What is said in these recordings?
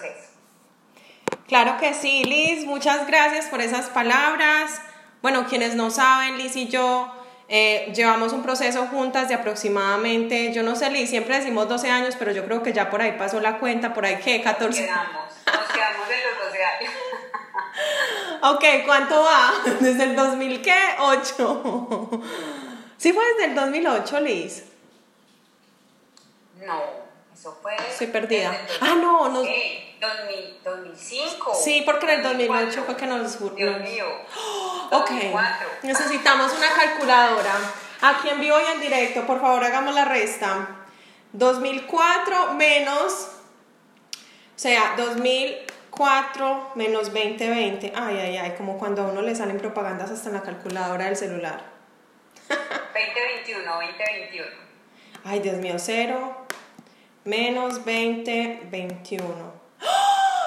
proceso. Claro que sí, Liz, muchas gracias por esas palabras. Bueno, quienes no saben, Liz y yo eh, llevamos un proceso juntas de aproximadamente, yo no sé, Liz, siempre decimos 12 años, pero yo creo que ya por ahí pasó la cuenta, por ahí que 14. Quedamos, nos quedamos en los 12 años. ok, ¿cuánto va? ¿Desde el 2000 qué? 8. ¿Sí fue desde el 2008, Liz? No, eso fue... Estoy perdida. Ah, no, no. 2005. Sí, porque en el 2008 fue que nos... Dios mío. Ok, necesitamos una calculadora. Aquí en vivo y en directo, por favor, hagamos la resta. 2004 menos, o sea, 2004 menos 2020. Ay, ay, ay, como cuando a uno le salen propagandas hasta en la calculadora del celular. 2021, 2021. Ay, Dios mío, 0 menos 20, 21.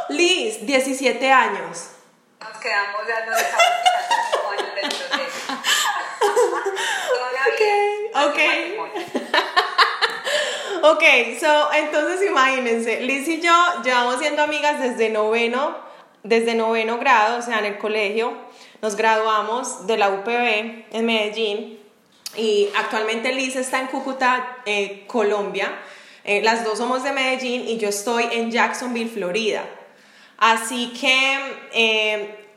Liz, 17 años. Nos quedamos, ya nos dejamos años del proceso. Ok, ok. ok, so, entonces imagínense, Liz y yo llevamos siendo amigas desde noveno, desde noveno grado, o sea, en el colegio. Nos graduamos de la UPB en Medellín y actualmente Liz está en Cúcuta, eh, Colombia. Eh, las dos somos de Medellín y yo estoy en Jacksonville, Florida. Así que eh,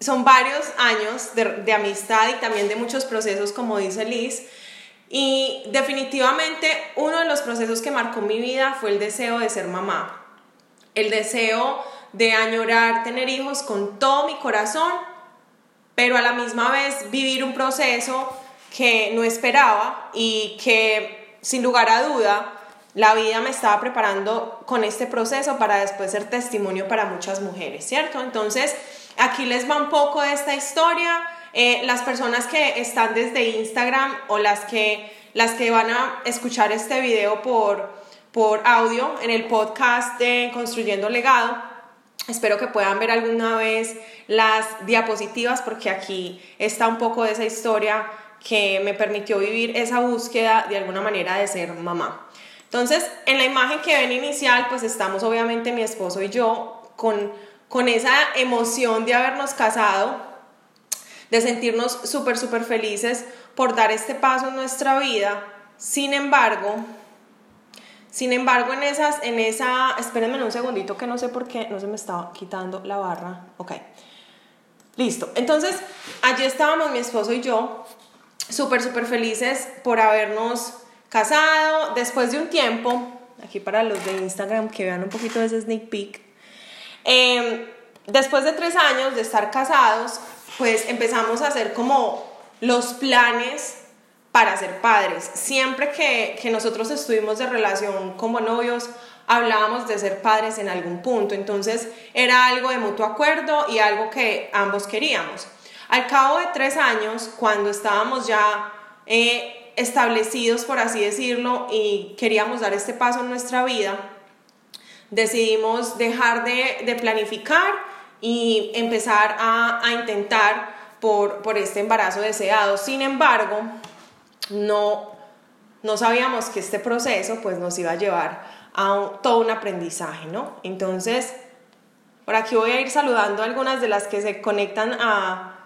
son varios años de, de, amistad y también de muchos procesos, como dice Liz. Y definitivamente uno de los procesos que marcó mi vida fue el deseo de ser mamá. El deseo de añorar tener hijos con todo mi corazón, pero a la misma vez vivir un proceso que no esperaba y que sin lugar a duda la vida me estaba preparando con este proceso para después ser testimonio para muchas mujeres, ¿cierto? Entonces, aquí les va un poco de esta historia. Eh, las personas que están desde Instagram o las que, las que van a escuchar este video por, por audio en el podcast de Construyendo Legado, espero que puedan ver alguna vez las diapositivas porque aquí está un poco de esa historia que me permitió vivir esa búsqueda de alguna manera de ser mamá. Entonces, en la imagen que ven inicial, pues estamos obviamente mi esposo y yo con, con esa emoción de habernos casado, de sentirnos súper, súper felices por dar este paso en nuestra vida. Sin embargo, sin embargo, en esas, en esa, espérenme un segundito que no sé por qué, no se me estaba quitando la barra. Ok, listo. Entonces, allí estábamos mi esposo y yo, súper, súper felices por habernos casado, después de un tiempo, aquí para los de Instagram que vean un poquito de ese sneak peek, em, después de tres años de estar casados, pues empezamos a hacer como los planes para ser padres. Siempre que, que nosotros estuvimos de relación como novios, hablábamos de ser padres en algún punto, entonces era algo de mutuo acuerdo y algo que ambos queríamos. Al cabo de tres años, cuando estábamos ya eh, establecidos, por así decirlo, y queríamos dar este paso en nuestra vida, decidimos dejar de, planificar y empezar a, intentar por, este embarazo deseado. Sin embargo, no, no sabíamos que este proceso pues, nos iba a llevar a todo un aprendizaje, ¿no? Entonces, por aquí voy a ir saludando a algunas de las que se conectan a,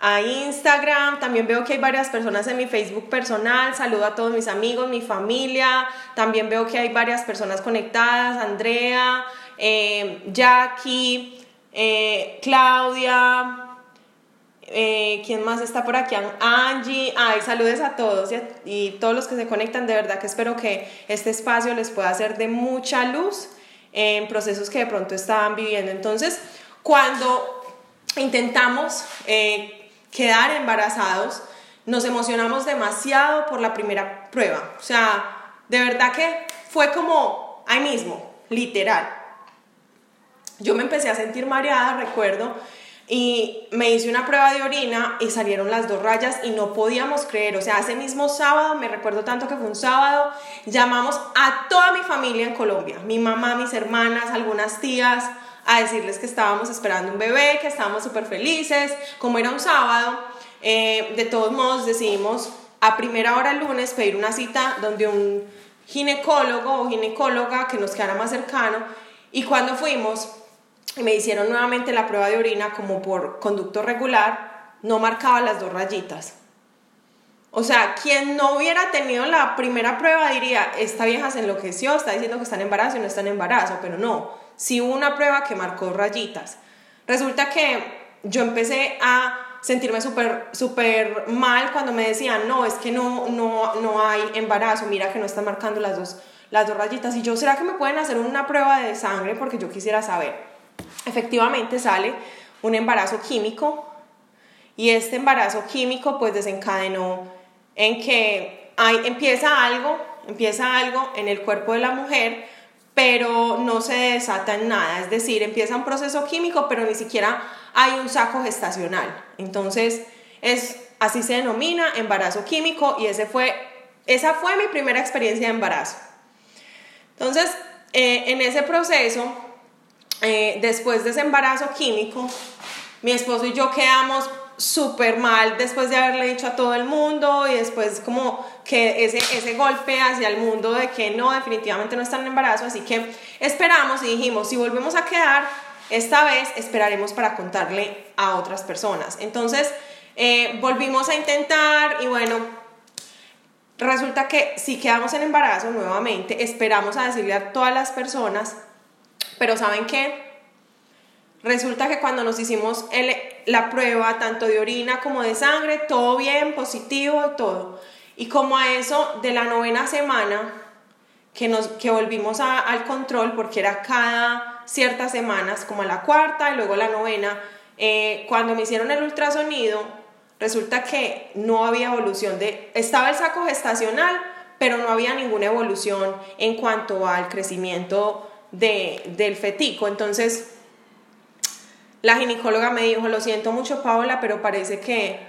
a Instagram, también veo que hay varias personas en mi Facebook personal, saludo a todos mis amigos, mi familia, también veo que hay varias personas conectadas, Andrea, eh, Jackie, eh, Claudia, eh, ¿quién más está por aquí? Angie, ay, saludes a todos y, y todos los que se conectan, de verdad que espero que este espacio les pueda hacer de mucha luz en procesos que de pronto estaban viviendo. Entonces, cuando intentamos quedar embarazados, nos emocionamos demasiado por la primera prueba. O sea, de verdad que fue como ahí mismo, literal. Yo me empecé a sentir mareada, recuerdo, y me hice una prueba de orina y salieron las dos rayas y no podíamos creer. O sea, ese mismo sábado, me recuerdo tanto que fue un sábado, llamamos a toda mi familia en Colombia, mi mamá, mis hermanas, algunas tías, a decirles que estábamos esperando un bebé, que estábamos súper felices, como era un sábado, eh, de todos modos decidimos a primera hora el lunes pedir una cita donde un ginecólogo o ginecóloga que nos quedara más cercano Y cuando fuimos, me hicieron nuevamente la prueba de orina como por conducto regular, no marcaba las dos rayitas. O sea, quien no hubiera tenido la primera prueba diría, esta vieja se enloqueció, está diciendo que está en embarazo y no está en embarazo, pero no, sí hubo una prueba que marcó rayitas. Resulta que yo empecé a sentirme súper súper mal cuando me decían, no, es que no, no, no hay embarazo, mira que no están marcando las dos, las dos rayitas. Y yo, ¿será que me pueden hacer una prueba de sangre? Porque yo quisiera saber. Efectivamente sale un embarazo químico y este embarazo químico pues desencadenó en que hay, empieza algo, empieza algo en el cuerpo de la mujer, pero no se desata en nada, es decir, empieza un proceso químico, pero ni siquiera hay un saco gestacional. Entonces, es, así se denomina embarazo químico y ese fue, esa fue mi primera experiencia de embarazo. Entonces, eh, en ese proceso, eh, después de ese embarazo químico, mi esposo y yo quedamos súper mal después de haberle dicho a todo el mundo y después como que ese, ese golpe hacia el mundo de que no, definitivamente no están en embarazo, así que esperamos y dijimos, si volvemos a quedar, esta vez esperaremos para contarle a otras personas. Entonces, eh, volvimos a intentar y bueno, resulta que si quedamos en embarazo nuevamente, esperamos a decirle a todas las personas, pero ¿saben qué? Resulta que cuando nos hicimos la prueba tanto de orina como de sangre, todo bien, positivo, todo. Y como a eso de la novena semana, que, nos, que volvimos al control, porque era cada ciertas semanas, como a la cuarta y luego la novena, eh, cuando me hicieron el ultrasonido, resulta que no había evolución de, estaba el saco gestacional, pero no había ninguna evolución en cuanto al crecimiento de, del fetico. Entonces, la ginecóloga me dijo, lo siento mucho Paola, pero parece que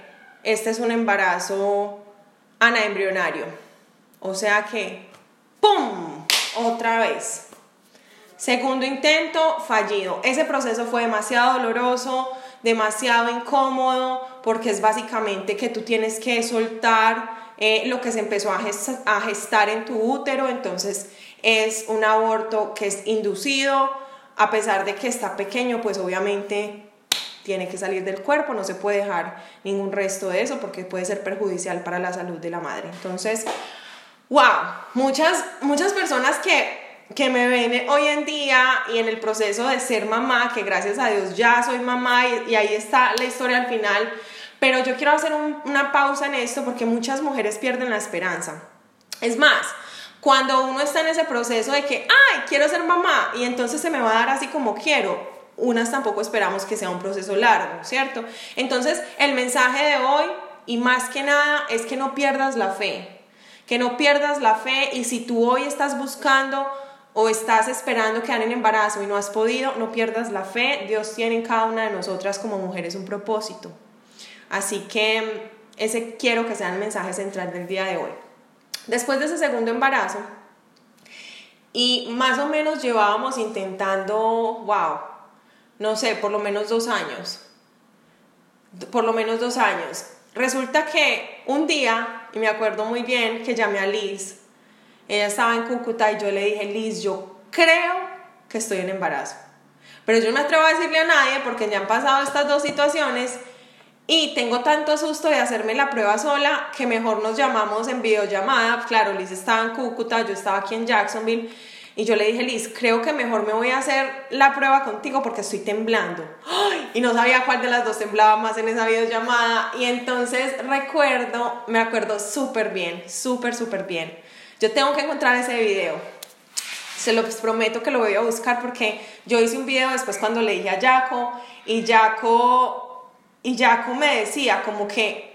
este es un embarazo anaembrionario. O sea que, ¡pum! Otra vez. Segundo intento, fallido. Ese proceso fue demasiado doloroso, demasiado incómodo, porque es básicamente que tú tienes que soltar eh, lo que se empezó a gestar en tu útero, entonces es un aborto que es inducido, a pesar de que está pequeño, pues obviamente tiene que salir del cuerpo, no se puede dejar ningún resto de eso porque puede ser perjudicial para la salud de la madre. Entonces, wow, muchas, muchas personas que, que me ven hoy en día y en el proceso de ser mamá, que gracias a Dios ya soy mamá y, ahí está la historia al final, pero yo quiero hacer una pausa en esto porque muchas mujeres pierden la esperanza. Es más, cuando uno está en ese proceso de que, ay, quiero ser mamá y entonces se me va a dar así como quiero, unas tampoco esperamos que sea un proceso largo, ¿cierto? Entonces, el mensaje de hoy, y más que nada, es que no pierdas la fe, que no pierdas la fe y si tú hoy estás buscando o estás esperando quedar en embarazo y no has podido, no pierdas la fe, Dios tiene en cada una de nosotras como mujeres un propósito. Así que ese quiero que sea el mensaje central del día de hoy. Después de ese segundo embarazo, y más o menos llevábamos intentando, wow, no sé, por lo menos dos años. Por lo menos dos años. Resulta que un día, y me acuerdo muy bien que llamé a Liz, ella estaba en Cúcuta y yo le dije, Liz, yo creo que estoy en embarazo. Pero yo no me atrevo a decirle a nadie porque ya han pasado estas dos situaciones y tengo tanto susto de hacerme la prueba sola que mejor nos llamamos en videollamada. Claro, Liz estaba en Cúcuta, yo estaba aquí en Jacksonville. Y yo le dije, Liz, creo que mejor me voy a hacer la prueba contigo porque estoy temblando. Y no sabía cuál de las dos temblaba más en esa videollamada. Y entonces recuerdo, me acuerdo súper bien, súper, súper bien. Yo tengo que encontrar ese video. Se lo prometo que lo voy a buscar porque yo hice un video después cuando le dije a Jaco y Jaco y Jaco me decía como que...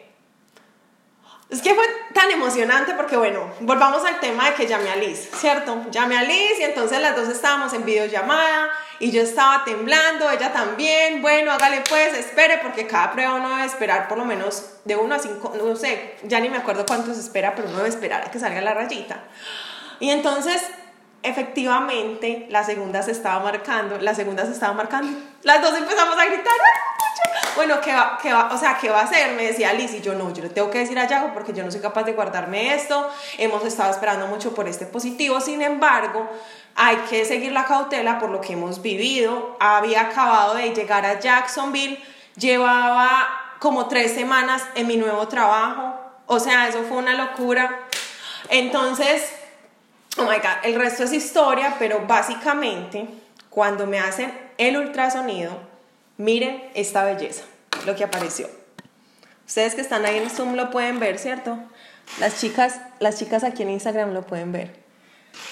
Es que fue tan emocionante porque, bueno, volvamos al tema de que llamé a Liz, ¿cierto? Llamé a Liz y entonces las dos estábamos en videollamada y yo estaba temblando, ella también. Bueno, hágale pues, espere, porque cada prueba uno debe esperar por lo menos de uno a cinco, no sé, ya ni me acuerdo cuánto se espera, pero uno debe esperar a que salga la rayita. Y entonces, efectivamente, la segunda se estaba marcando, la segunda se estaba marcando. Las dos empezamos a gritar, ¡Ay, bueno, ¿qué va, qué va, o sea, ¿qué va a hacer? Me decía Liz y yo no, yo le tengo que decir a Yago porque yo no soy capaz de guardarme esto, hemos estado esperando mucho por este positivo, sin embargo, hay que seguir la cautela por lo que hemos vivido, había acabado de llegar a Jacksonville, llevaba como tres semanas en mi nuevo trabajo, o sea, eso fue una locura, entonces, oh my god, el resto es historia, pero básicamente, cuando me hacen el ultrasonido, miren esta belleza, lo que apareció. Ustedes que están ahí en Zoom lo pueden ver, ¿cierto? Las chicas, las chicas aquí en Instagram lo pueden ver.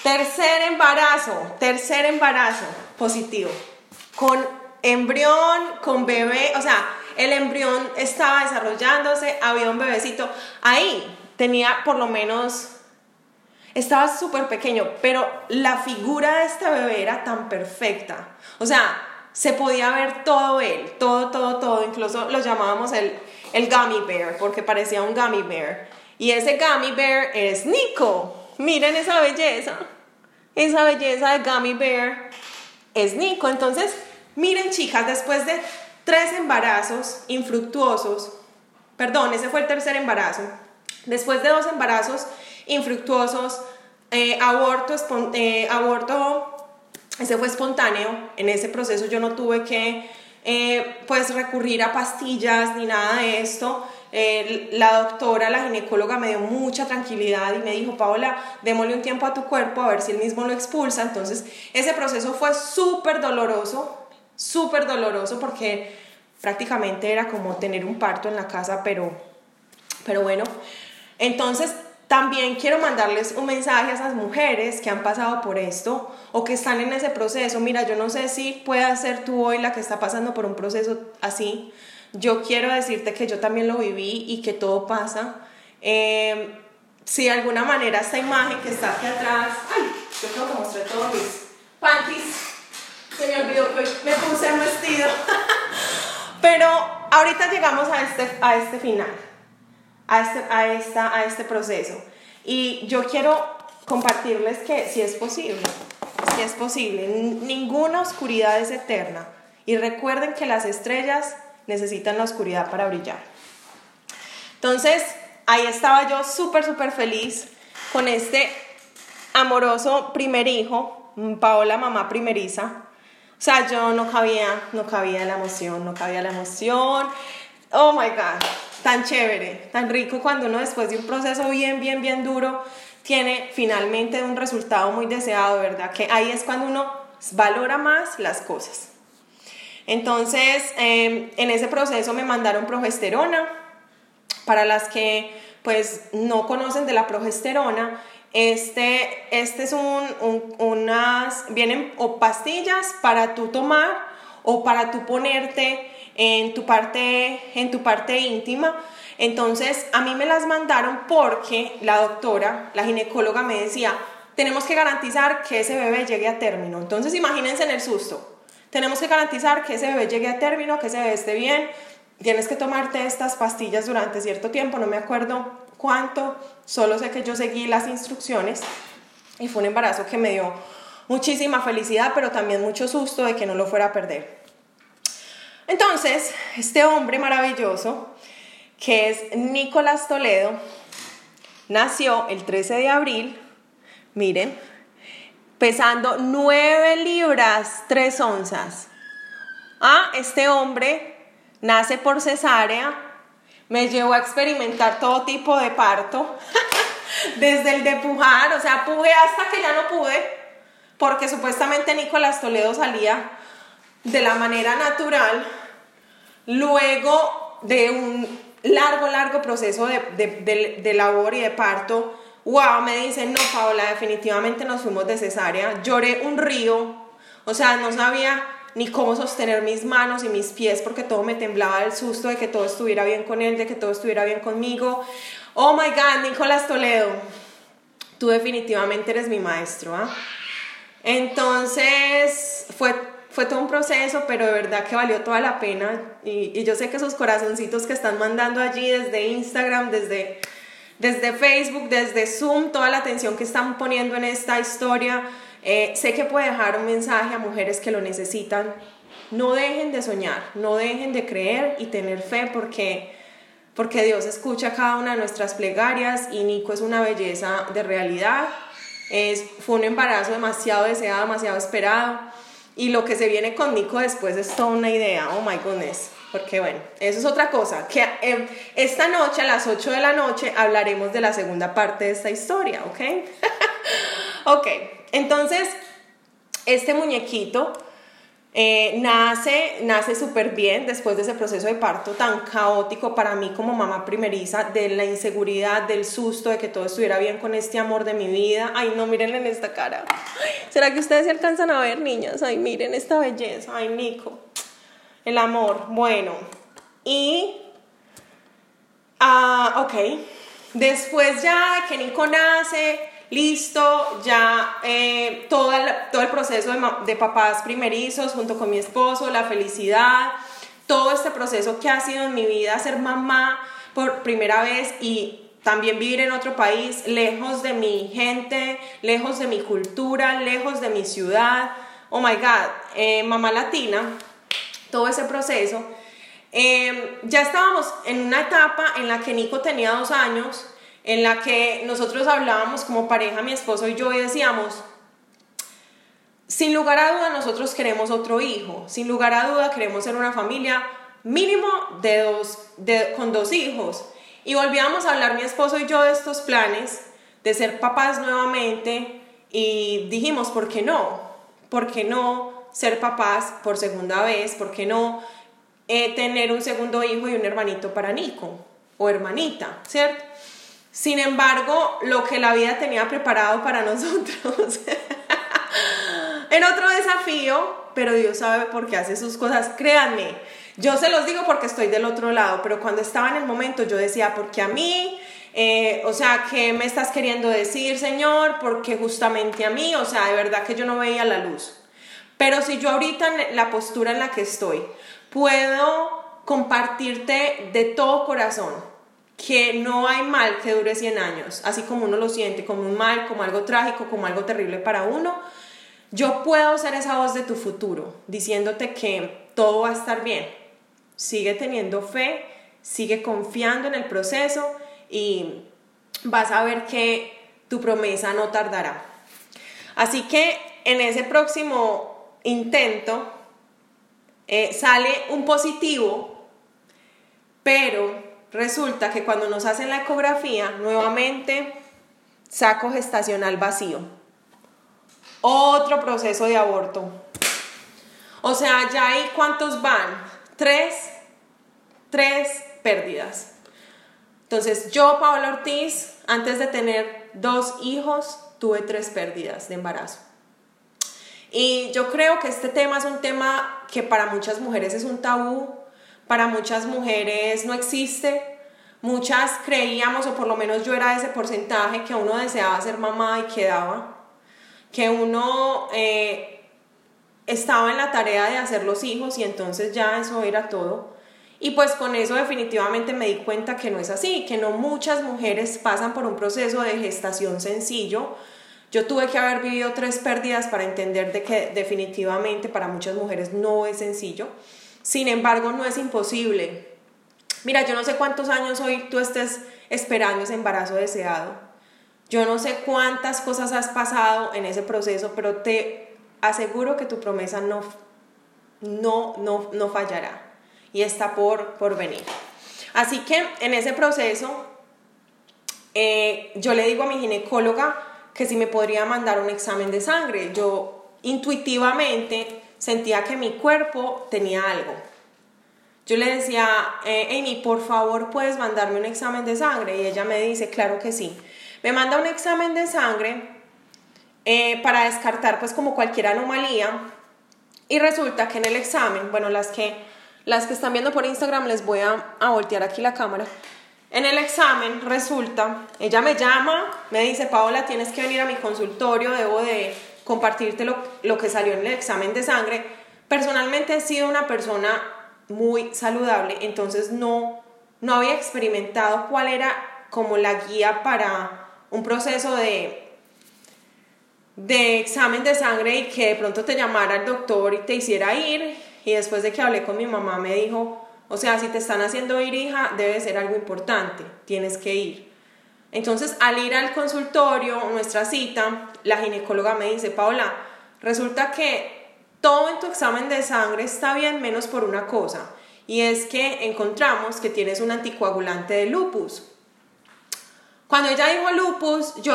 Tercer embarazo, tercer embarazo positivo. Con embrión, con bebé, o sea, el embrión estaba desarrollándose, había un bebecito. Ahí tenía por lo menos estaba súper pequeño, pero la figura de este bebé era tan perfecta. O sea, se podía ver todo él, todo, todo, todo. Incluso lo llamábamos el, el gummy bear, porque parecía un gummy bear. Y ese gummy bear es Nico. Miren esa belleza. Esa belleza de gummy bear es Nico. Entonces, miren chicas, después de tres embarazos infructuosos, perdón, ese fue el tercer embarazo, después de dos embarazos infructuosos, eh, aborto, eh, aborto, ese fue espontáneo, en ese proceso yo no tuve que eh, pues recurrir a pastillas ni nada de esto. la doctora, la ginecóloga me dio mucha tranquilidad y me dijo, Paola, démosle un tiempo a tu cuerpo a ver si él mismo lo expulsa. Entonces, ese proceso fue súper doloroso, súper doloroso porque prácticamente era como tener un parto en la casa, pero, pero bueno. Entonces, también quiero mandarles un mensaje a esas mujeres que han pasado por esto o que están en ese proceso. Mira, yo no sé si puedas ser tú hoy la que está pasando por un proceso así. Yo quiero decirte que yo también lo viví y que todo pasa. Em, si de alguna manera esta imagen que está aquí atrás, ay, yo creo que mostré todos mis panties. Se me olvidó que me puse el vestido. Pero ahorita llegamos a este, a este final a este, a, esta, a este proceso. Y yo quiero compartirles que si es posible, si es posible, ninguna oscuridad es eterna. Y recuerden que las estrellas necesitan la oscuridad para brillar. Entonces, ahí estaba yo súper, súper feliz con este amoroso primer hijo, Paola, mamá primeriza. O sea, yo no cabía, no cabía la emoción, no cabía la emoción. Oh my God tan chévere, tan rico cuando uno después de un proceso bien, bien, bien duro tiene finalmente un resultado muy deseado, ¿verdad? Que ahí es cuando uno valora más las cosas. Entonces, em, en ese proceso me mandaron progesterona. Para las que pues no conocen de la progesterona, este, este es un, unas, vienen o pastillas para tú tomar o para tú ponerte en tu parte, en tu parte íntima. Entonces, a mí me las mandaron porque la doctora, la ginecóloga me decía, tenemos que garantizar que ese bebé llegue a término. Entonces, imagínense en el susto. Tenemos que garantizar que ese bebé llegue a término, que ese bebé esté bien. Tienes que tomarte estas pastillas durante cierto tiempo, no me acuerdo cuánto, solo sé que yo seguí las instrucciones y fue un embarazo que me dio muchísima felicidad, pero también mucho susto de que no lo fuera a perder. Entonces, este hombre maravilloso, que es Nicolás Toledo, nació el 13 de abril, miren, pesando 9 libras 3 onzas. Ah, este hombre nace por cesárea, me llevó a experimentar todo tipo de parto, desde el de pujar, o sea, puje hasta que ya no pude, porque supuestamente Nicolás Toledo salía de la manera natural, luego de un largo, largo proceso de, labor y de parto, wow, me dicen, no, Paola, definitivamente nos fuimos de cesárea, lloré un río, o sea, no sabía ni cómo sostener mis manos y mis pies porque todo me temblaba del susto de que todo estuviera bien con él, de que todo estuviera bien conmigo. Oh my God, Nicolás Toledo, tú definitivamente eres mi maestro. ¿ah? Entonces fue fue todo un proceso, pero de verdad que valió toda la pena. Y, yo sé que esos corazoncitos que están mandando allí desde Instagram, desde, desde Facebook, desde Zoom, toda la atención que están poniendo en esta historia, Eh, sé que puede dejar un mensaje a mujeres que lo necesitan. No dejen de soñar, no dejen de creer y tener fe porque, porque Dios escucha cada una de nuestras plegarias y Nico es una belleza de realidad. Es, fue un embarazo demasiado deseado, demasiado esperado. Y lo que se viene con Nico después es toda una idea. Oh my goodness. Porque bueno, eso es otra cosa. Que eh, esta noche a las 8 de la noche hablaremos de la segunda parte de esta historia, ¿ok? ok, entonces, este muñequito eh, nace, nace súper bien después de ese proceso de parto tan caótico para mí como mamá primeriza, de la inseguridad, del susto, de que todo estuviera bien con este amor de mi vida. Ay, no, miren en esta cara. ¿Será que ustedes se alcanzan a ver, niñas? Ay, miren esta belleza. Ay, Nico. El amor. Bueno. Y... Ah, ok. Después ya que Nico nace, listo, ya eh, todo, el, todo el proceso de, papás primerizos junto con mi esposo, la felicidad, todo este proceso que ha sido en mi vida ser mamá por primera vez y también vivir en otro país, lejos de mi gente, lejos de mi cultura, lejos de mi ciudad. Oh my God, eh, mamá latina, todo ese proceso. Eh, ya estábamos en una etapa en la que Nico tenía dos años en la que nosotros hablábamos como pareja, mi esposo y yo, y decíamos, sin lugar a duda nosotros queremos otro hijo, sin lugar a duda queremos ser una familia mínimo de dos, de, con dos hijos. Y volvíamos a hablar mi esposo y yo de estos planes, de ser papás nuevamente, y dijimos, ¿por qué no? ¿Por qué no ser papás por segunda vez? ¿Por qué no eh, tener un segundo hijo y un hermanito para Nico? O hermanita, ¿cierto? Sin embargo, lo que la vida tenía preparado para nosotros en otro desafío, pero Dios sabe por qué hace sus cosas. Créanme, yo se los digo porque estoy del otro lado, pero cuando estaba en el momento yo decía, porque a mí, eh, o sea, ¿qué me estás queriendo decir, Señor? Porque justamente a mí, o sea, de verdad que yo no veía la luz. Pero si yo ahorita en la postura en la que estoy, puedo compartirte de todo corazón que no hay mal que dure 100 años, así como uno lo siente, como un mal, como algo trágico, como algo terrible para uno, yo puedo ser esa voz de tu futuro, diciéndote que todo va a estar bien. Sigue teniendo fe, sigue confiando en el proceso y vas a ver que tu promesa no tardará. Así que en ese próximo intento eh, sale un positivo, pero Resulta que cuando nos hacen la ecografía, nuevamente saco gestacional vacío. Otro proceso de aborto. O sea, ya hay cuántos van? Tres, tres pérdidas. Entonces, yo, Paola Ortiz, antes de tener dos hijos, tuve tres pérdidas de embarazo. Y yo creo que este tema es un tema que para muchas mujeres es un tabú, para muchas mujeres no existe. Muchas creíamos, o por lo menos yo era ese porcentaje, que uno deseaba ser mamá y quedaba. Que uno eh, estaba en la tarea de hacer los hijos y entonces ya eso era todo. Y pues con eso definitivamente me di cuenta que no es así, que no muchas mujeres pasan por un proceso de gestación sencillo. Yo tuve que haber vivido tres pérdidas para entender de que definitivamente para muchas mujeres no es sencillo. Sin embargo, no es imposible. Mira, yo no sé cuántos años hoy tú estés esperando ese embarazo deseado. Yo no sé cuántas cosas has pasado en ese proceso, pero te aseguro que tu promesa no, no, no, no fallará y está por, por venir. Así que en ese proceso, eh, yo le digo a mi ginecóloga que si me podría mandar un examen de sangre. Yo intuitivamente sentía que mi cuerpo tenía algo. Yo le decía, eh, Amy, por favor, puedes mandarme un examen de sangre. Y ella me dice, claro que sí. Me manda un examen de sangre eh, para descartar, pues, como cualquier anomalía. Y resulta que en el examen, bueno, las que, las que están viendo por Instagram, les voy a, a voltear aquí la cámara. En el examen resulta, ella me llama, me dice, Paola, tienes que venir a mi consultorio, debo de compartirte lo, lo que salió en el examen de sangre. Personalmente he sido una persona muy saludable, entonces no, no había experimentado cuál era como la guía para un proceso de, de examen de sangre y que de pronto te llamara el doctor y te hiciera ir. Y después de que hablé con mi mamá me dijo, o sea, si te están haciendo ir, hija, debe ser algo importante, tienes que ir. Entonces, al ir al consultorio, nuestra cita, la ginecóloga me dice, Paola, resulta que todo en tu examen de sangre está bien menos por una cosa, y es que encontramos que tienes un anticoagulante de lupus. Cuando ella dijo lupus, yo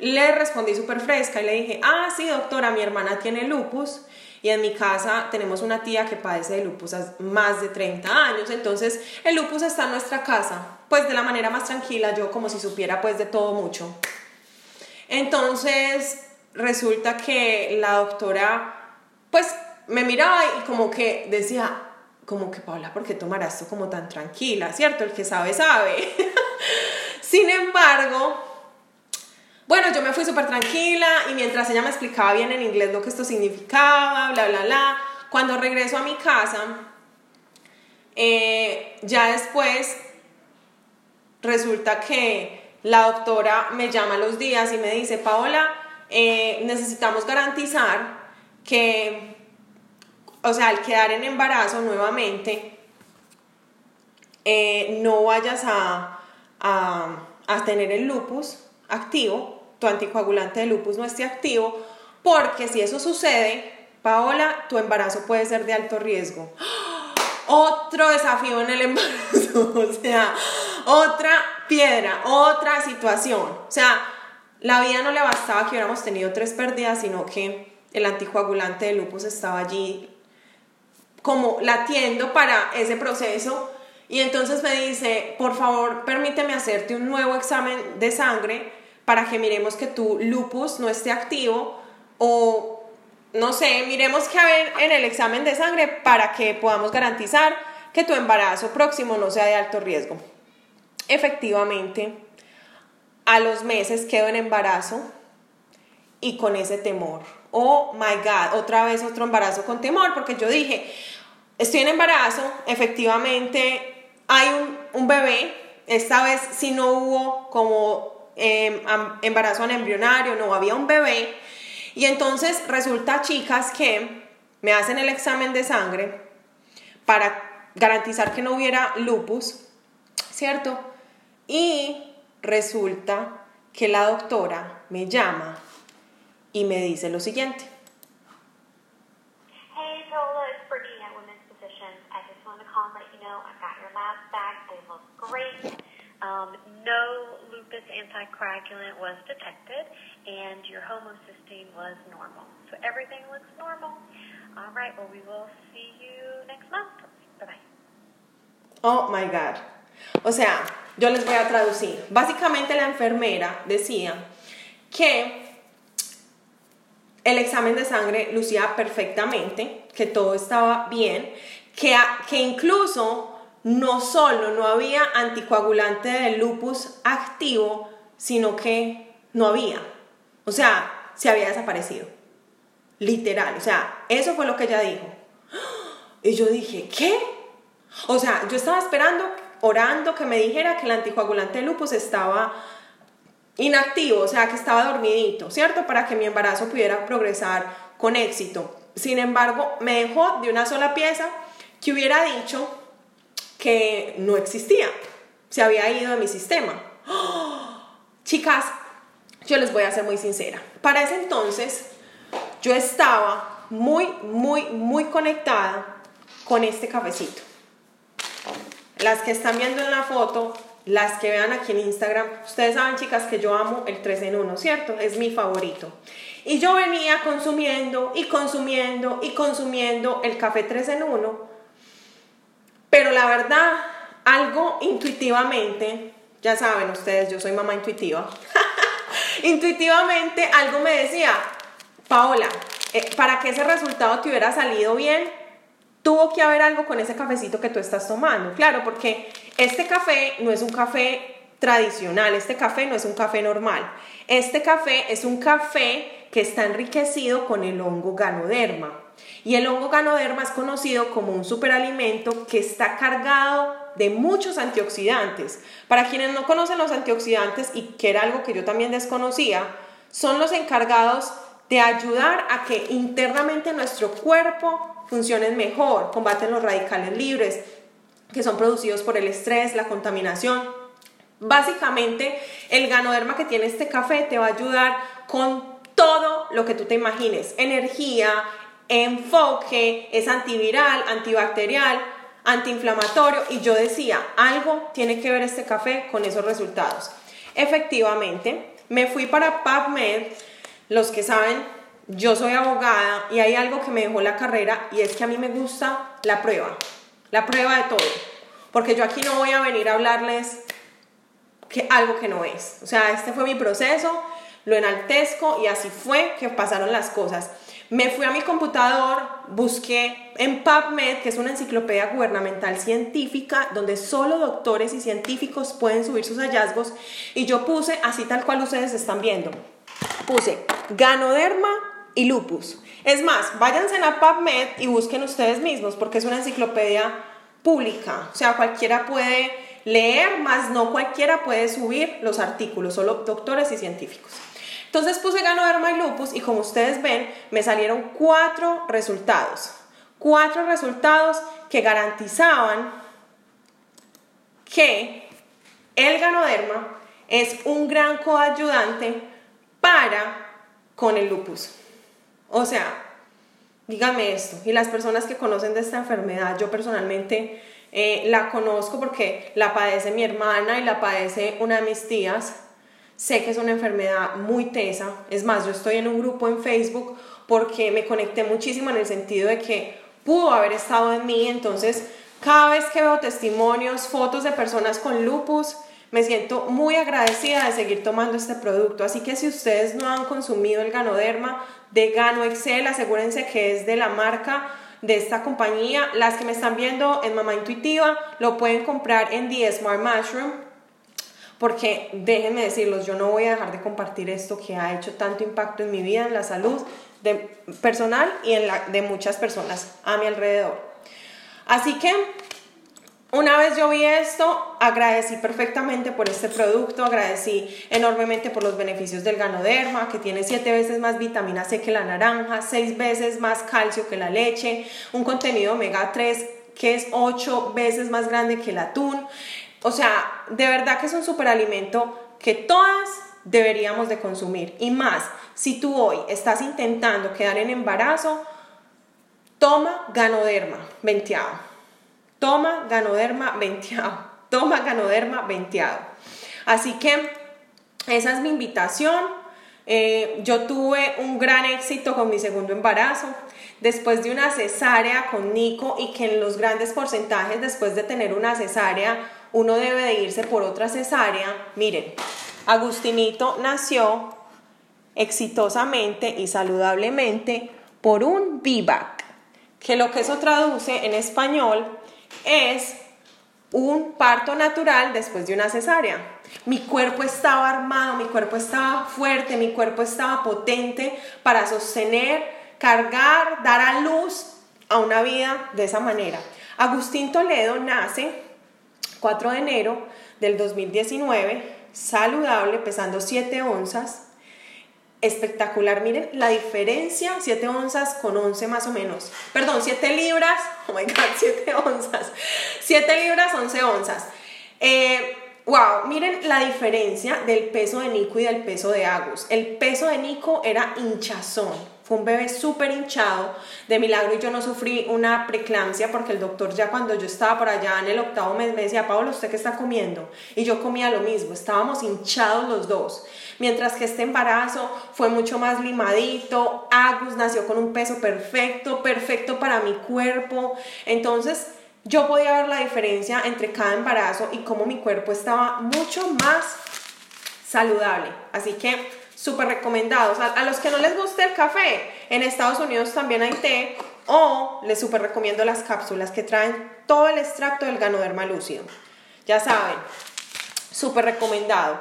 le respondí súper fresca y le dije, ah, sí, doctora, mi hermana tiene lupus y en mi casa tenemos una tía que padece de lupus hace más de 30 años, entonces el lupus está en nuestra casa, pues de la manera más tranquila, yo como si supiera pues de todo mucho. Entonces resulta que la doctora pues me miraba y como que decía, como que Paula, ¿por qué tomarás esto como tan tranquila? ¿Cierto? El que sabe, sabe. Sin embargo, bueno, yo me fui súper tranquila y mientras ella me explicaba bien en inglés lo que esto significaba, bla, bla, bla, cuando regreso a mi casa, eh, ya después resulta que la doctora me llama los días y me dice, Paola, eh, necesitamos garantizar que, o sea, al quedar en embarazo nuevamente, eh, no vayas a, a tener el lupus activo tu anticoagulante de lupus no esté activo, porque si eso sucede, Paola, tu embarazo puede ser de alto riesgo. Otro desafío en el embarazo, o sea, otra piedra, otra situación. O sea, la vida no le bastaba que hubiéramos tenido tres pérdidas, sino que el anticoagulante de lupus estaba allí como latiendo para ese proceso. Y entonces me dice, por favor, permíteme hacerte un nuevo examen de sangre para que miremos que tu lupus no esté activo o no sé, miremos qué hay en el examen de sangre para que podamos garantizar que tu embarazo próximo no sea de alto riesgo. Efectivamente, a los meses quedo en embarazo y con ese temor. Oh my God, otra vez otro embarazo con temor, porque yo dije, estoy en embarazo, efectivamente hay un, un bebé, esta vez si no hubo como Em, embarazo embrionario, no había un bebé. Y entonces resulta, chicas, que me hacen el examen de sangre para garantizar que no hubiera lupus, ¿cierto? Y resulta que la doctora me llama y me dice lo siguiente. Great. Um, no lupus anticoagulant was detected, and your homocysteine was normal. So everything looks normal. All right, well, we will see you next month. Bye bye. Oh my God. O sea, yo les voy a traducir. Básicamente la enfermera decía que el examen de sangre lucía perfectamente, que todo estaba bien, que, que incluso no solo no había anticoagulante de lupus activo, sino que no había. O sea, se había desaparecido. Literal. O sea, eso fue lo que ella dijo. Y yo dije, ¿qué? O sea, yo estaba esperando, orando que me dijera que el anticoagulante de lupus estaba inactivo, o sea, que estaba dormidito, ¿cierto? Para que mi embarazo pudiera progresar con éxito. Sin embargo, me dejó de una sola pieza que hubiera dicho que no existía, se había ido de mi sistema. Chicas, yo les voy a ser muy sincera. Para ese entonces, yo estaba muy, muy, muy conectada con este cafecito. Las que están viendo en la foto, las que vean aquí en Instagram, ustedes saben, chicas, que yo amo el 3 en 1, ¿cierto? Es mi favorito. Y yo venía consumiendo y consumiendo y consumiendo el café 3 en 1 pero la verdad, algo intuitivamente, ya saben ustedes, yo soy mamá intuitiva, intuitivamente algo me decía, Paola, eh, para que ese resultado te hubiera salido bien, tuvo que haber algo con ese cafecito que tú estás tomando. Claro, porque este café no es un café tradicional, este café no es un café normal. Este café es un café que está enriquecido con el hongo ganoderma. Y el hongo ganoderma es conocido como un superalimento que está cargado de muchos antioxidantes. Para quienes no conocen los antioxidantes y que era algo que yo también desconocía, son los encargados de ayudar a que internamente nuestro cuerpo funcione mejor, combaten los radicales libres que son producidos por el estrés, la contaminación. Básicamente, el ganoderma que tiene este café te va a ayudar con todo lo que tú te imagines, energía, enfoque, es antiviral, antibacterial, antiinflamatorio y yo decía, algo tiene que ver este café con esos resultados. Efectivamente, me fui para PubMed, los que saben, yo soy abogada y hay algo que me dejó la carrera y es que a mí me gusta la prueba, la prueba de todo, porque yo aquí no voy a venir a hablarles que algo que no es. O sea, este fue mi proceso, lo enaltezco y así fue que pasaron las cosas. Me fui a mi computador, busqué en PubMed, que es una enciclopedia gubernamental científica, donde solo doctores y científicos pueden subir sus hallazgos, y yo puse, así tal cual ustedes están viendo, puse ganoderma y lupus. Es más, váyanse a PubMed y busquen ustedes mismos, porque es una enciclopedia pública, o sea, cualquiera puede leer, más no cualquiera puede subir los artículos, solo doctores y científicos. Entonces puse ganoderma y lupus y como ustedes ven, me salieron cuatro resultados. Cuatro resultados que garantizaban que el ganoderma es un gran coayudante para con el lupus. O sea, dígame esto, y las personas que conocen de esta enfermedad, yo personalmente eh, la conozco porque la padece mi hermana y la padece una de mis tías, Sé que es una enfermedad muy tesa. Es más, yo estoy en un grupo en Facebook porque me conecté muchísimo en el sentido de que pudo haber estado en mí. Entonces, cada vez que veo testimonios, fotos de personas con lupus, me siento muy agradecida de seguir tomando este producto. Así que si ustedes no han consumido el Ganoderma de Gano Excel, asegúrense que es de la marca de esta compañía. Las que me están viendo en Mamá Intuitiva lo pueden comprar en The Smart Mushroom porque déjenme decirlos, yo no voy a dejar de compartir esto que ha hecho tanto impacto en mi vida, en la salud de, personal y en la de muchas personas a mi alrededor. Así que una vez yo vi esto, agradecí perfectamente por este producto, agradecí enormemente por los beneficios del ganoderma, que tiene siete veces más vitamina C que la naranja, seis veces más calcio que la leche, un contenido omega 3 que es ocho veces más grande que el atún, o sea, de verdad que es un superalimento que todas deberíamos de consumir. Y más, si tú hoy estás intentando quedar en embarazo, toma ganoderma venteado. Toma ganoderma venteado. Toma ganoderma venteado. Así que esa es mi invitación. Eh, yo tuve un gran éxito con mi segundo embarazo. Después de una cesárea con Nico y que en los grandes porcentajes después de tener una cesárea uno debe de irse por otra cesárea. Miren, Agustinito nació exitosamente y saludablemente por un VBAC, que lo que eso traduce en español es un parto natural después de una cesárea. Mi cuerpo estaba armado, mi cuerpo estaba fuerte, mi cuerpo estaba potente para sostener, cargar, dar a luz a una vida de esa manera. Agustín Toledo nace 4 de enero del 2019, saludable, pesando 7 onzas. Espectacular, miren la diferencia, 7 onzas con 11 más o menos. Perdón, 7 libras, oh my god, 7 onzas. 7 libras, 11 onzas. Eh, wow, miren la diferencia del peso de Nico y del peso de Agus. El peso de Nico era hinchazón fue un bebé súper hinchado. De milagro y yo no sufrí una preeclampsia porque el doctor ya cuando yo estaba por allá en el octavo mes me decía, Pablo, ¿usted qué está comiendo? Y yo comía lo mismo, estábamos hinchados los dos. Mientras que este embarazo fue mucho más limadito, Agus nació con un peso perfecto, perfecto para mi cuerpo. Entonces yo podía ver la diferencia entre cada embarazo y cómo mi cuerpo estaba mucho más saludable. Así que súper recomendados. A, los que no les guste el café, en Estados Unidos también hay té o les súper recomiendo las cápsulas que traen todo el extracto del ganoderma lúcido. Ya saben, súper recomendado.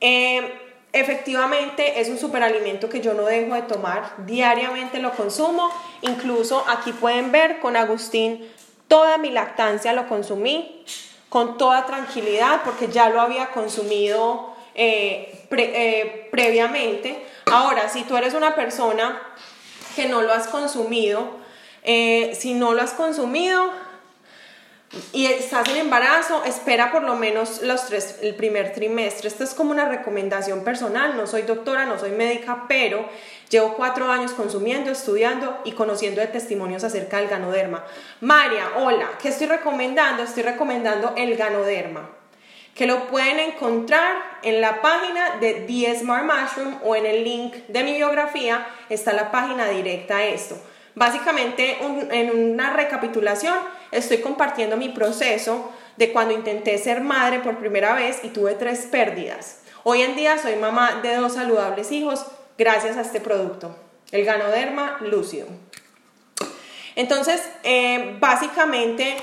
Eh, efectivamente es un superalimento que yo no dejo de tomar, diariamente lo consumo, incluso aquí pueden ver con Agustín toda mi lactancia lo consumí con toda tranquilidad porque ya lo había consumido eh, eh, previamente. Ahora, si tú eres una persona que no lo has consumido, eh, si no lo has consumido y estás en embarazo, espera por lo menos los tres, el primer trimestre. Esto es como una recomendación personal. No soy doctora, no soy médica, pero llevo cuatro años consumiendo, estudiando y conociendo de testimonios acerca del ganoderma. María, hola, ¿qué estoy recomendando? Estoy recomendando el ganoderma que lo pueden encontrar en la página de The Smart Mushroom o en el link de mi biografía está la página directa a esto. Básicamente, en una recapitulación, estoy compartiendo mi proceso de cuando intenté ser madre por primera vez y tuve tres pérdidas. Hoy en día soy mamá de dos saludables hijos gracias a este producto, el Ganoderma Lucido. Entonces, eh, básicamente,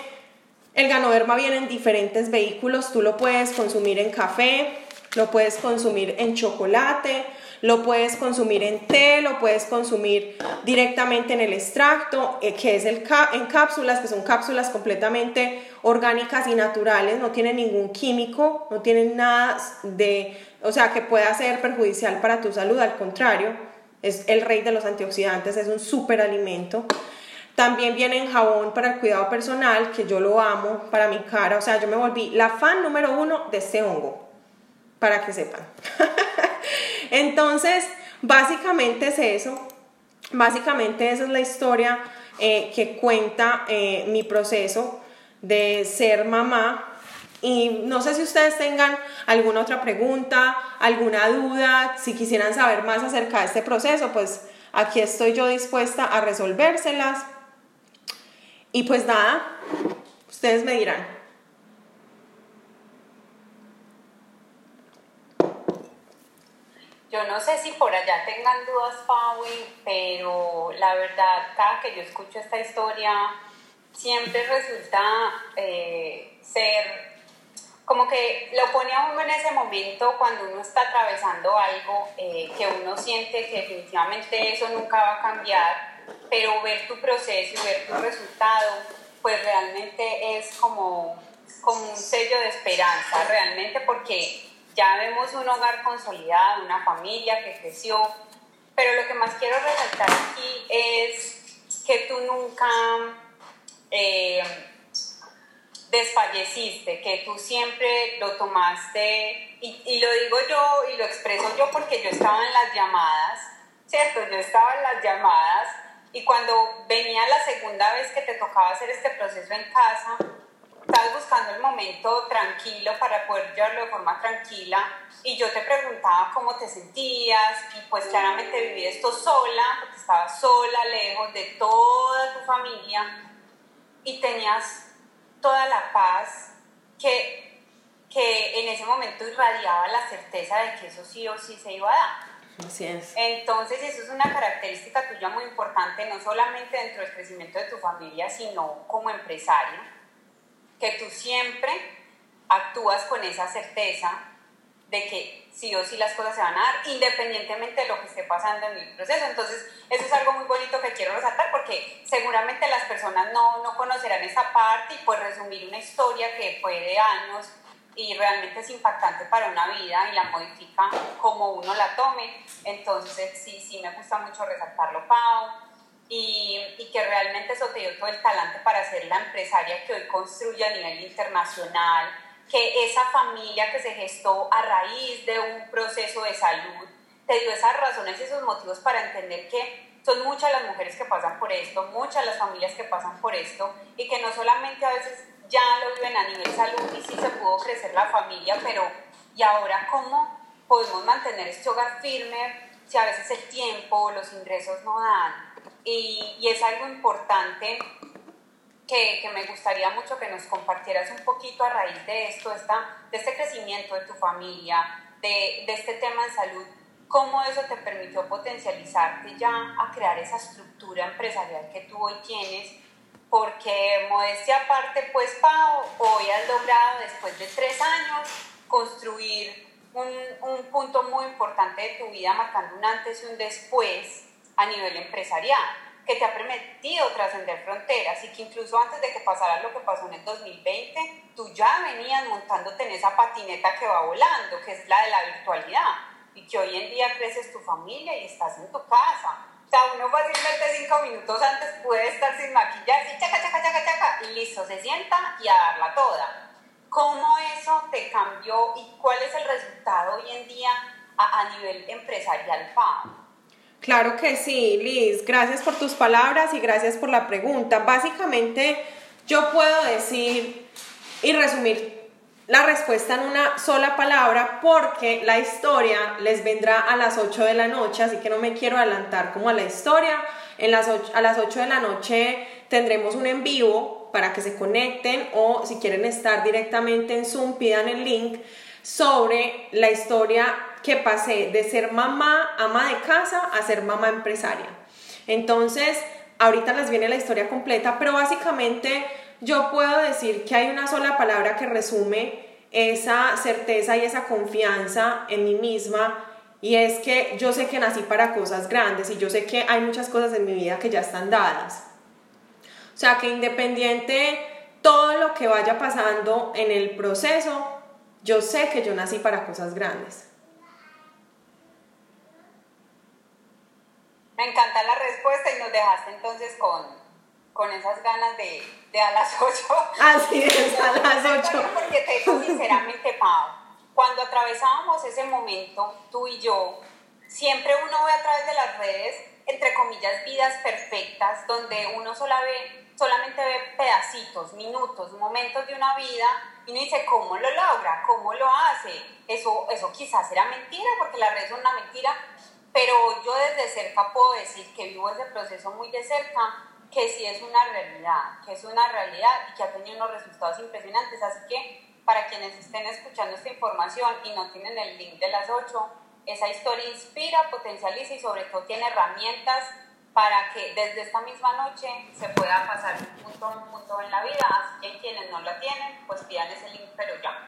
el Ganoderma viene en diferentes vehículos. Tú lo puedes consumir en café, lo puedes consumir en chocolate, lo puedes consumir en té, lo puedes consumir directamente en el extracto, eh, que es el en cápsulas, que son cápsulas completamente orgánicas y naturales, no tienen ningún químico, no tienen nada de, o sea, que pueda ser perjudicial para tu salud, al contrario, es el rey de los antioxidantes, es un superalimento. También viene en jabón para el cuidado personal, que yo lo amo para mi cara. O sea, yo me volví la fan número uno de este hongo, para que sepan. Entonces, básicamente es eso. Básicamente esa es la historia eh, que cuenta eh, mi proceso de ser mamá. Y no sé si ustedes tengan alguna otra pregunta, alguna duda, si quisieran saber más acerca de este proceso, pues aquí estoy yo dispuesta a resolvérselas. Y pues nada, ustedes me dirán. Yo no sé si por allá tengan dudas, Paui, pero la verdad, cada que yo escucho esta historia, siempre resulta eh, ser como que lo pone a uno en ese momento cuando uno está atravesando algo eh, que uno siente que definitivamente eso nunca va a cambiar, pero ver tu proceso y ver tu resultado, pues realmente es como, como un sello de esperanza, realmente porque ya vemos un hogar consolidado, una familia que creció, pero lo que más quiero resaltar aquí es que tú nunca eh, desfalleciste, que tú siempre lo tomaste, y, y, lo digo yo y lo expreso yo porque yo estaba en las llamadas, ¿cierto? Yo estaba en las llamadas y cuando venía la segunda vez que te tocaba hacer este proceso en casa, estabas buscando el momento tranquilo para poder llevarlo de forma tranquila y yo te preguntaba cómo te sentías y pues claramente viví esto sola, porque estabas sola, lejos de toda tu familia y tenías toda la paz que, que en ese momento irradiaba la certeza de que eso sí o sí se iba a dar. Así es. Entonces, eso es una característica tuya muy importante, no solamente dentro del crecimiento de tu familia, sino como empresario que tú siempre actúas con esa certeza de que sí o sí las cosas se van a dar, independientemente de lo que esté pasando en el proceso. Entonces, eso es algo muy bonito que quiero resaltar porque seguramente las personas no, no conocerán esa parte y pues resumir una historia que fue de años y realmente es impactante para una vida y la modifica como uno la tome. Entonces, sí, sí, me gusta mucho resaltarlo, Pau y, y, que realmente eso te dio todo el talante para ser la empresaria que hoy construye a nivel internacional, que esa familia que se gestó a raíz de un proceso de salud, te dio esas razones y esos motivos para entender que son muchas las mujeres que pasan por esto, muchas las familias que pasan por esto y que no solamente a veces ya lo viven a nivel salud y sí se pudo crecer la familia, pero ¿y ahora cómo podemos mantener este hogar firme si a veces el tiempo, los ingresos no dan? y, y, es algo importante que, que, me gustaría mucho que nos compartieras un poquito a raíz de esto, esta, de este crecimiento de tu familia, de, de este tema de salud, cómo eso te permitió potencializarte ya a crear esa estructura empresarial que tú hoy tienes, porque modestia aparte, pues Pau, hoy has logrado después de tres años construir un, un punto muy importante de tu vida, marcando un antes y un después a nivel empresarial, que te ha permitido trascender fronteras y que incluso antes de que pasara lo que pasó en el 2020, tú ya venías montándote en esa patineta que va volando, que es la de la virtualidad. y que hoy en día creces tu familia y estás en tu casa. Sea, uno fácilmente cinco minutos antes puede estar sin maquillarse chaca, chaca, chaca, chaca, y listo, se sienta y a darla toda. ¿Cómo eso te cambió y cuál es el resultado hoy en día a, a nivel empresarial, Pau? Claro que sí, Liz. Gracias por tus palabras y gracias por la pregunta. Básicamente, yo puedo decir y resumir la respuesta en una sola palabra porque la historia les vendrá a las 8 de la noche, así que no me quiero adelantar como a la historia. En las a las 8 de la noche tendremos un en vivo para que se conecten o si quieren estar directamente en Zoom, pidan el link sobre la historia que pasé de ser mamá, ama de casa, a ser mamá empresaria. Entonces, ahorita les viene la historia completa, pero básicamente yo puedo decir que hay una sola palabra que resume esa certeza y esa confianza en mí misma y es que yo sé que nací para cosas grandes y yo sé que hay muchas cosas en mi vida que ya están dadas. O sea, que independiente todo lo que vaya pasando en el proceso, yo sé que yo nací para cosas grandes. Me encanta la respuesta y nos dejaste entonces con, con esas ganas de, de a las 8. Así es, a las 8. Porque te digo sinceramente, Pau, cuando atravesábamos ese momento, tú y yo, siempre uno ve a través de las redes, entre comillas, vidas perfectas, donde uno sola ve, solamente ve pedacitos, minutos, momentos de una vida y uno dice, ¿cómo lo logra? ¿Cómo lo hace? Eso, eso quizás era mentira, porque la red es una mentira, pero yo desde cerca puedo decir que vivo ese proceso muy de cerca, que sí es una realidad, que es una realidad y que ha tenido unos resultados impresionantes. Así que para quienes estén escuchando esta información y no tienen el link de las 8, esa historia inspira, potencializa y sobre todo tiene herramientas para que desde esta misma noche se pueda pasar un punto, un punto en la vida. Así que quienes no la tienen, pues pidan ese link, pero ya.